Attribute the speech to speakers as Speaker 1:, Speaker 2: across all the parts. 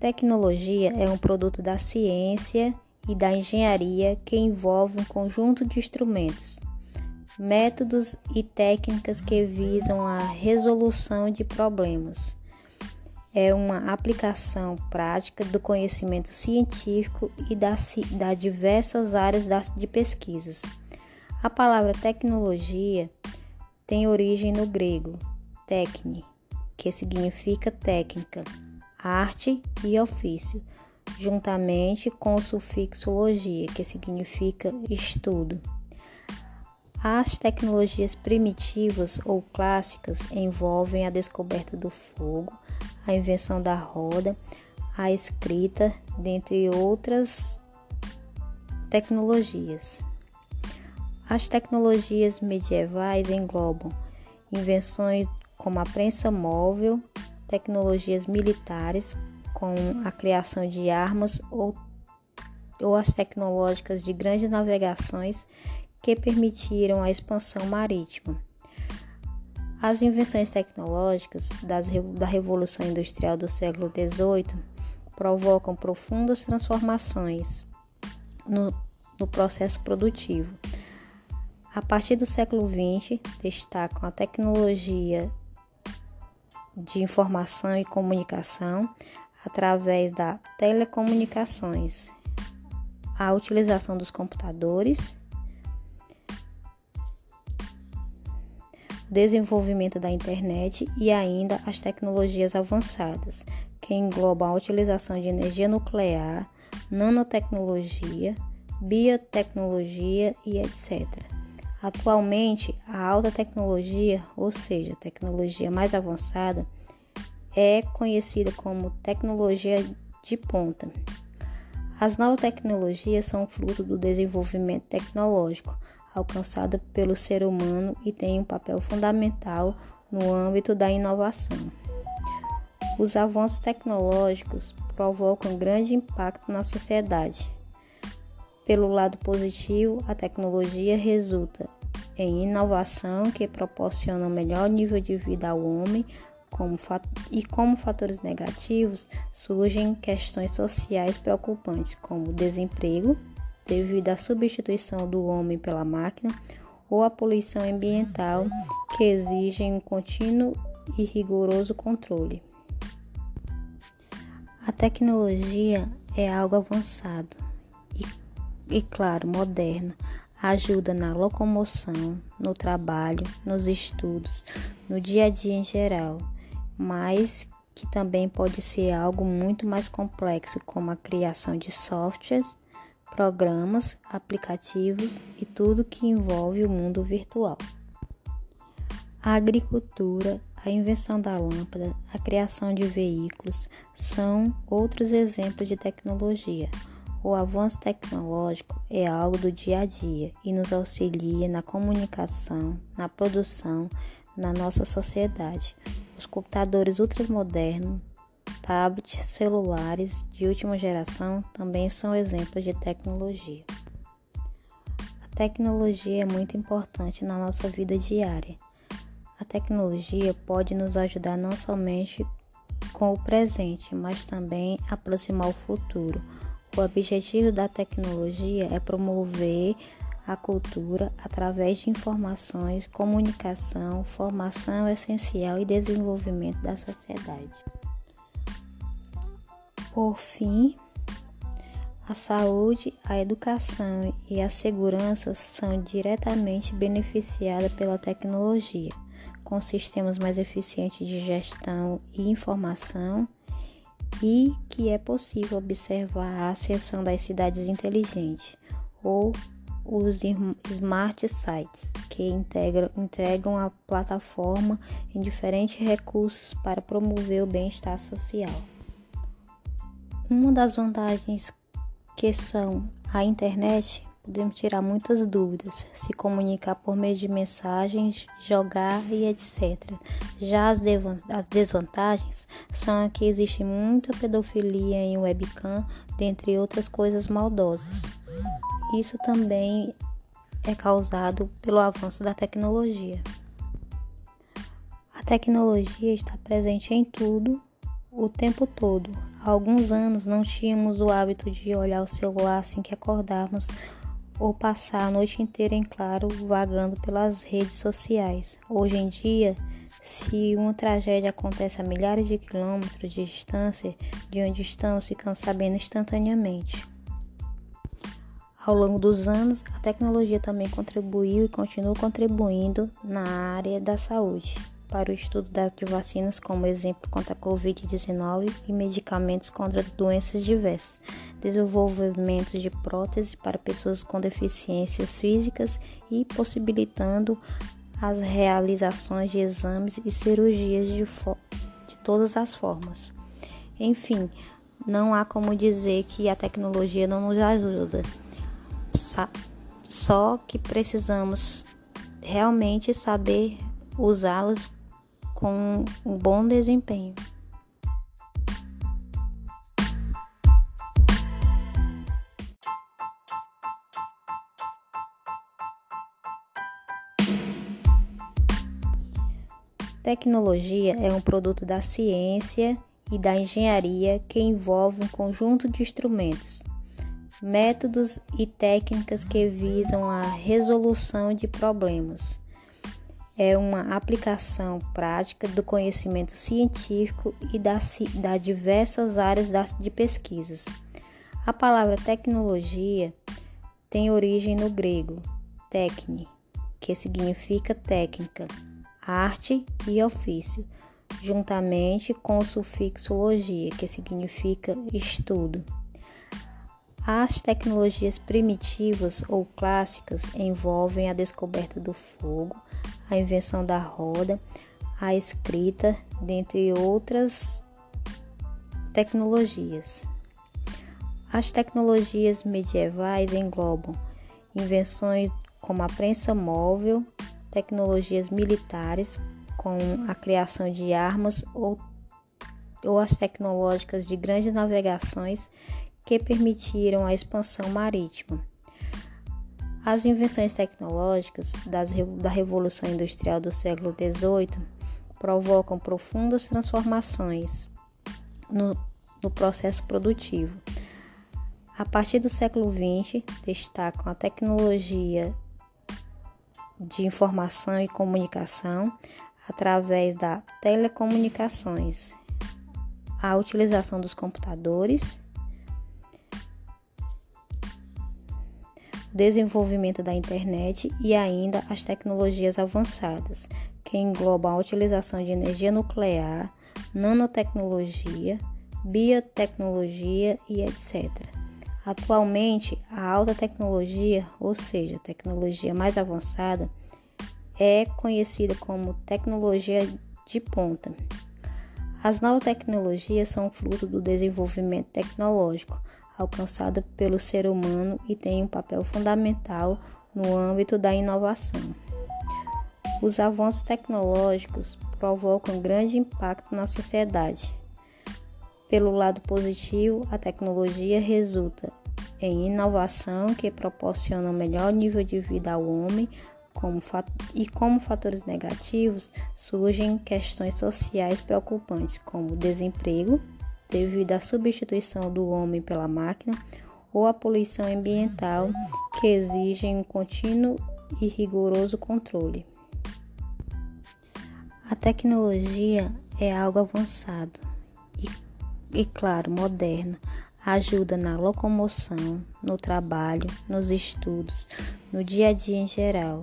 Speaker 1: Tecnologia é um produto da ciência e da engenharia que envolve um conjunto de instrumentos, métodos e técnicas que visam a resolução de problemas. É uma aplicação prática do conhecimento científico e das da diversas áreas de pesquisas. A palavra tecnologia tem origem no grego techne, que significa técnica arte e ofício, juntamente com o sufixo logia, que significa estudo. As tecnologias primitivas ou clássicas envolvem a descoberta do fogo, a invenção da roda, a escrita, dentre outras tecnologias. As tecnologias medievais englobam invenções como a prensa móvel, tecnologias militares, com a criação de armas ou, ou as tecnológicas de grandes navegações que permitiram a expansão marítima. As invenções tecnológicas das, da Revolução Industrial do século XVIII provocam profundas transformações no, no processo produtivo. A partir do século XX, destacam a tecnologia de informação e comunicação através da telecomunicações, a utilização dos computadores, desenvolvimento da internet e ainda as tecnologias avançadas, que englobam a utilização de energia nuclear, nanotecnologia, biotecnologia e etc. Atualmente, a alta tecnologia, ou seja, tecnologia mais avançada, é conhecida como tecnologia de ponta. As novas tecnologias são fruto do desenvolvimento tecnológico alcançado pelo ser humano e têm um papel fundamental no âmbito da inovação. Os avanços tecnológicos provocam grande impacto na sociedade, pelo lado positivo, a tecnologia resulta em inovação que proporciona um melhor nível de vida ao homem, como e como fatores negativos surgem questões sociais preocupantes, como desemprego, devido à substituição do homem pela máquina, ou a poluição ambiental, que exigem um contínuo e rigoroso controle. A tecnologia é algo avançado e, claro, moderno, ajuda na locomoção, no trabalho, nos estudos, no dia a dia em geral, mas que também pode ser algo muito mais complexo, como a criação de softwares, programas, aplicativos e tudo que envolve o mundo virtual. A agricultura, a invenção da lâmpada, a criação de veículos são outros exemplos de tecnologia o avanço tecnológico é algo do dia a dia e nos auxilia na comunicação, na produção, na nossa sociedade. Os computadores ultramodernos, tablets, celulares de última geração também são exemplos de tecnologia. A tecnologia é muito importante na nossa vida diária. A tecnologia pode nos ajudar não somente com o presente, mas também aproximar o futuro o objetivo da tecnologia é promover a cultura através de informações, comunicação, formação essencial e desenvolvimento da sociedade. Por fim, a saúde, a educação e a segurança são diretamente beneficiadas pela tecnologia, com sistemas mais eficientes de gestão e informação e que é possível observar a ascensão das cidades inteligentes ou os smart sites que integram, entregam a plataforma em diferentes recursos para promover o bem-estar social. Uma das vantagens que são a internet podemos tirar muitas dúvidas, se comunicar por meio de mensagens, jogar e etc. Já as, as desvantagens são que existe muita pedofilia em webcam, dentre outras coisas maldosas. Isso também é causado pelo avanço da tecnologia. A tecnologia está presente em tudo, o tempo todo. Há alguns anos não tínhamos o hábito de olhar o celular assim que acordarmos ou passar a noite inteira em claro vagando pelas redes sociais. Hoje em dia, se uma tragédia acontece a milhares de quilômetros de distância de onde estamos, ficamos sabendo instantaneamente. Ao longo dos anos, a tecnologia também contribuiu e continua contribuindo na área da saúde para o estudo de vacinas, como exemplo contra a Covid-19 e medicamentos contra doenças diversas, desenvolvimento de próteses para pessoas com deficiências físicas e possibilitando as realizações de exames e cirurgias de, de todas as formas. Enfim, não há como dizer que a tecnologia não nos ajuda, só que precisamos realmente saber usá-las com um bom desempenho. Tecnologia é um produto da ciência e da engenharia que envolve um conjunto de instrumentos, métodos e técnicas que visam a resolução de problemas é uma aplicação prática do conhecimento científico e das da diversas áreas de pesquisas. A palavra tecnologia tem origem no grego techne, que significa técnica, arte e ofício, juntamente com o sufixo logia, que significa estudo. As tecnologias primitivas ou clássicas envolvem a descoberta do fogo, a invenção da roda, a escrita, dentre outras tecnologias. As tecnologias medievais englobam invenções como a prensa móvel, tecnologias militares, com a criação de armas ou, ou as tecnológicas de grandes navegações que permitiram a expansão marítima. As invenções tecnológicas das, da Revolução Industrial do século XVIII provocam profundas transformações no, no processo produtivo. A partir do século XX, destacam a tecnologia de informação e comunicação através das telecomunicações, a utilização dos computadores desenvolvimento da internet e ainda as tecnologias avançadas, que englobam a utilização de energia nuclear, nanotecnologia, biotecnologia e etc. Atualmente, a alta tecnologia, ou seja, tecnologia mais avançada, é conhecida como tecnologia de ponta. As novas tecnologias são fruto do desenvolvimento tecnológico, alcançada pelo ser humano e tem um papel fundamental no âmbito da inovação. Os avanços tecnológicos provocam grande impacto na sociedade. Pelo lado positivo, a tecnologia resulta em inovação que proporciona um melhor nível de vida ao homem, como e como fatores negativos surgem questões sociais preocupantes, como desemprego, devido à substituição do homem pela máquina ou à poluição ambiental que exigem um contínuo e rigoroso controle. A tecnologia é algo avançado e, e claro, moderno. Ajuda na locomoção, no trabalho, nos estudos, no dia a dia em geral,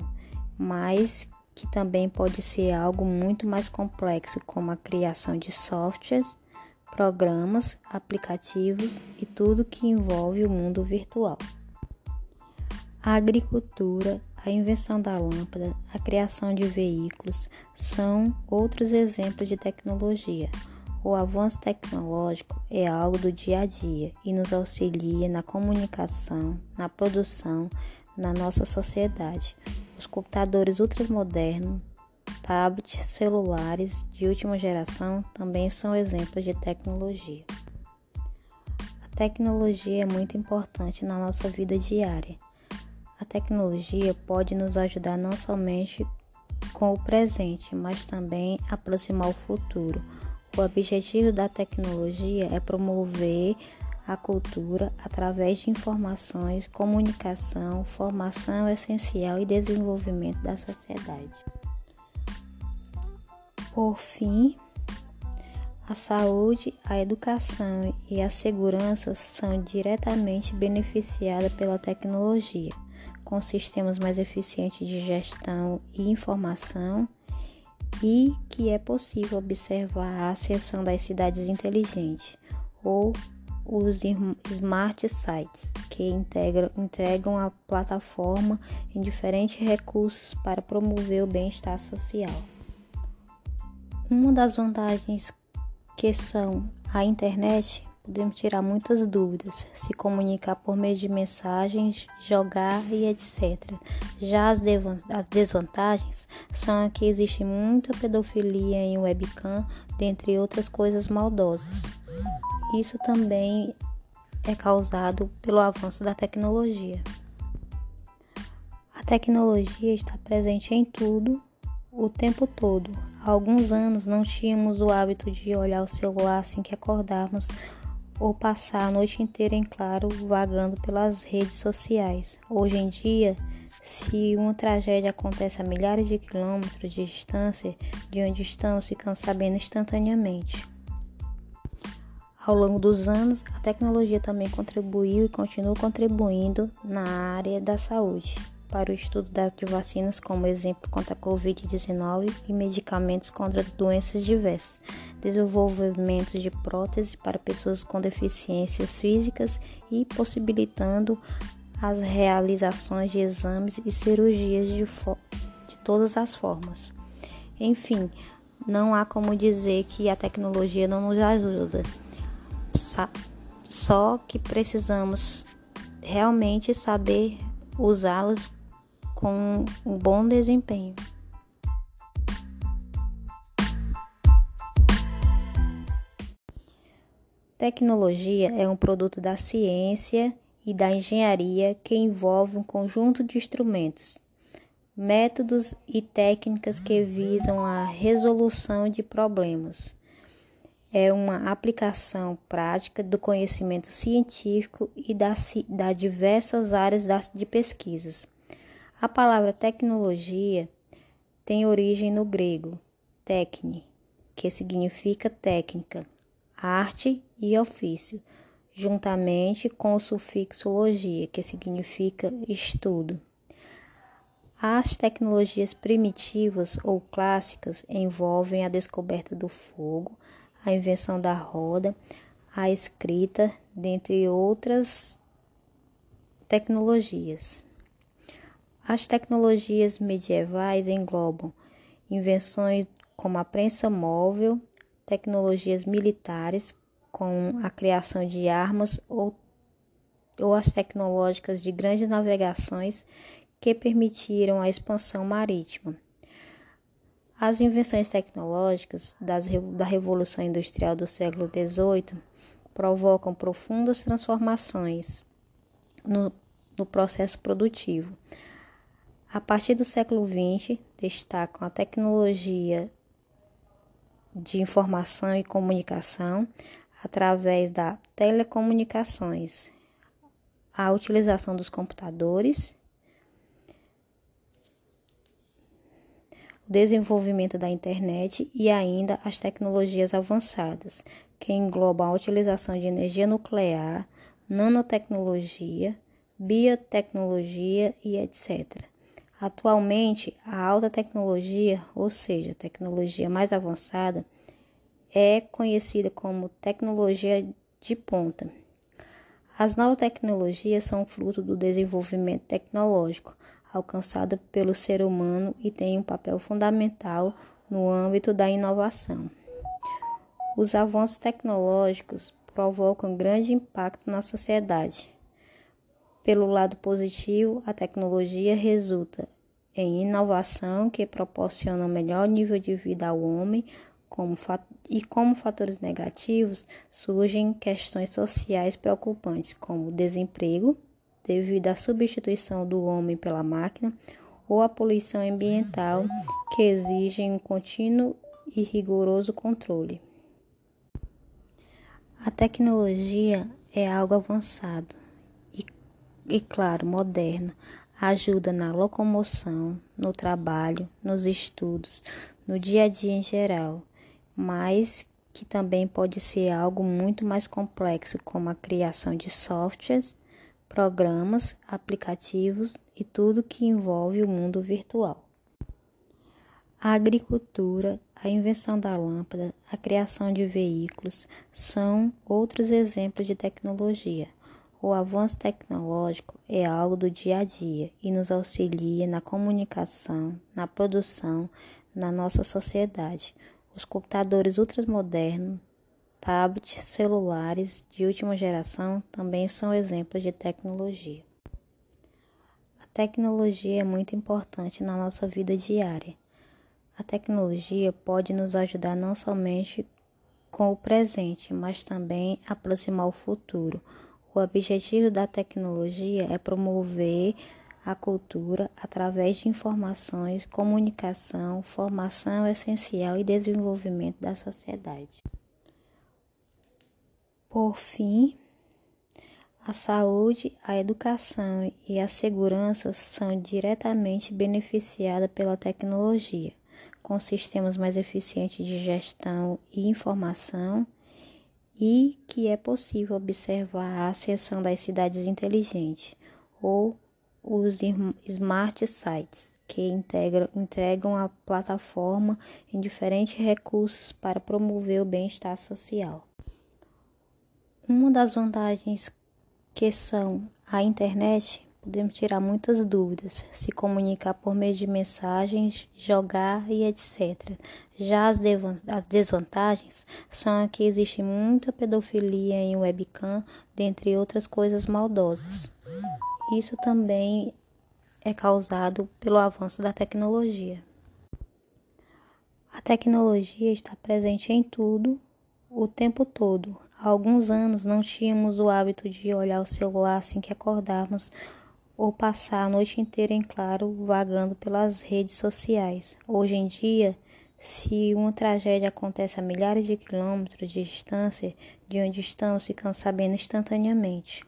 Speaker 1: mas que também pode ser algo muito mais complexo, como a criação de softwares programas, aplicativos e tudo que envolve o mundo virtual. A agricultura, a invenção da lâmpada, a criação de veículos são outros exemplos de tecnologia. O avanço tecnológico é algo do dia a dia e nos auxilia na comunicação, na produção, na nossa sociedade. Os computadores ultramodernos tablets, celulares de última geração também são exemplos de tecnologia. A tecnologia é muito importante na nossa vida diária. A tecnologia pode nos ajudar não somente com o presente, mas também aproximar o futuro. O objetivo da tecnologia é promover a cultura através de informações, comunicação, formação essencial e desenvolvimento da sociedade. Por fim, a saúde, a educação e a segurança são diretamente beneficiadas pela tecnologia, com sistemas mais eficientes de gestão e informação, e que é possível observar a ascensão das cidades inteligentes ou os smart sites, que integram, entregam a plataforma em diferentes recursos para promover o bem-estar social. Uma das vantagens que são a internet, podemos tirar muitas dúvidas, se comunicar por meio de mensagens, jogar e etc. Já as, as desvantagens são que existe muita pedofilia em webcam, dentre outras coisas maldosas. Isso também é causado pelo avanço da tecnologia. A tecnologia está presente em tudo, o tempo todo, Há alguns anos não tínhamos o hábito de olhar o celular assim que acordarmos ou passar a noite inteira em claro vagando pelas redes sociais. Hoje em dia, se uma tragédia acontece a milhares de quilômetros de distância de onde estamos, ficamos sabendo instantaneamente. Ao longo dos anos, a tecnologia também contribuiu e continua contribuindo na área da saúde para o estudo de vacinas, como exemplo contra a Covid-19 e medicamentos contra doenças diversas, desenvolvimento de próteses para pessoas com deficiências físicas e possibilitando as realizações de exames e cirurgias de, de todas as formas. Enfim, não há como dizer que a tecnologia não nos ajuda. Só que precisamos realmente saber usá-los com um bom desempenho. Tecnologia é um produto da ciência e da engenharia que envolve um conjunto de instrumentos, métodos e técnicas que visam a resolução de problemas. É uma aplicação prática do conhecimento científico e das da diversas áreas de pesquisas. A palavra tecnologia tem origem no grego techne, que significa técnica, arte e ofício, juntamente com o sufixo logia, que significa estudo. As tecnologias primitivas ou clássicas envolvem a descoberta do fogo, a invenção da roda, a escrita, dentre outras tecnologias. As tecnologias medievais englobam invenções como a prensa móvel, tecnologias militares, com a criação de armas ou, ou as tecnológicas de grandes navegações que permitiram a expansão marítima. As invenções tecnológicas das, da Revolução Industrial do século XVIII provocam profundas transformações no, no processo produtivo a partir do século XX, destacam a tecnologia de informação e comunicação através da telecomunicações, a utilização dos computadores, o desenvolvimento da internet e ainda as tecnologias avançadas, que englobam a utilização de energia nuclear, nanotecnologia, biotecnologia e etc. Atualmente, a alta tecnologia, ou seja, a tecnologia mais avançada, é conhecida como tecnologia de ponta. As novas tecnologias são fruto do desenvolvimento tecnológico alcançado pelo ser humano e têm um papel fundamental no âmbito da inovação. Os avanços tecnológicos provocam grande impacto na sociedade, pelo lado positivo, a tecnologia resulta em inovação que proporciona melhor nível de vida ao homem, como e como fatores negativos surgem questões sociais preocupantes, como desemprego, devido à substituição do homem pela máquina ou à poluição ambiental que exigem um contínuo e rigoroso controle. A tecnologia é algo avançado e claro, moderno. Ajuda na locomoção, no trabalho, nos estudos, no dia a dia em geral, mas que também pode ser algo muito mais complexo, como a criação de softwares, programas, aplicativos e tudo que envolve o mundo virtual. A agricultura, a invenção da lâmpada, a criação de veículos são outros exemplos de tecnologia. O avanço tecnológico é algo do dia a dia e nos auxilia na comunicação, na produção, na nossa sociedade. Os computadores ultramodernos, tablets, celulares de última geração também são exemplos de tecnologia. A tecnologia é muito importante na nossa vida diária. A tecnologia pode nos ajudar não somente com o presente, mas também aproximar o futuro. O objetivo da tecnologia é promover a cultura através de informações, comunicação, formação essencial e desenvolvimento da sociedade. Por fim, a saúde, a educação e a segurança são diretamente beneficiadas pela tecnologia, com sistemas mais eficientes de gestão e informação, e que é possível observar a ascensão das cidades inteligentes ou os smart sites, que integram, entregam a plataforma em diferentes recursos para promover o bem-estar social. Uma das vantagens que são a internet, podemos tirar muitas dúvidas, se comunicar por meio de mensagens, jogar e etc. Já as, desvantagens são que existe muita pedofilia em webcam, dentre outras coisas maldosas. Isso também é causado pelo avanço da tecnologia. A tecnologia está presente em tudo, o tempo todo. Há alguns anos não tínhamos o hábito de olhar o celular assim que acordarmos ou passar a noite inteira em claro vagando pelas redes sociais. Hoje em dia, se uma tragédia acontece a milhares de quilômetros de distância de onde estamos, ficamos sabendo instantaneamente.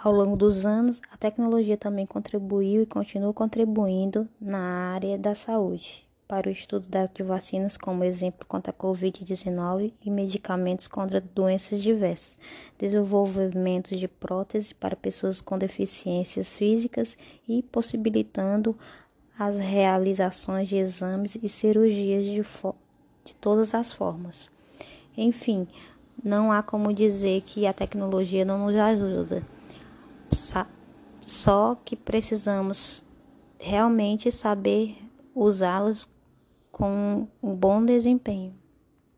Speaker 1: Ao longo dos anos, a tecnologia também contribuiu e continua contribuindo na área da saúde para o estudo de vacinas, como exemplo contra a Covid-19 e medicamentos contra doenças diversas, desenvolvimento de próteses para pessoas com deficiências físicas e possibilitando as realizações de exames e cirurgias de, de todas as formas. Enfim, não há como dizer que a tecnologia não nos ajuda só que precisamos realmente saber usá-los com um bom desempenho.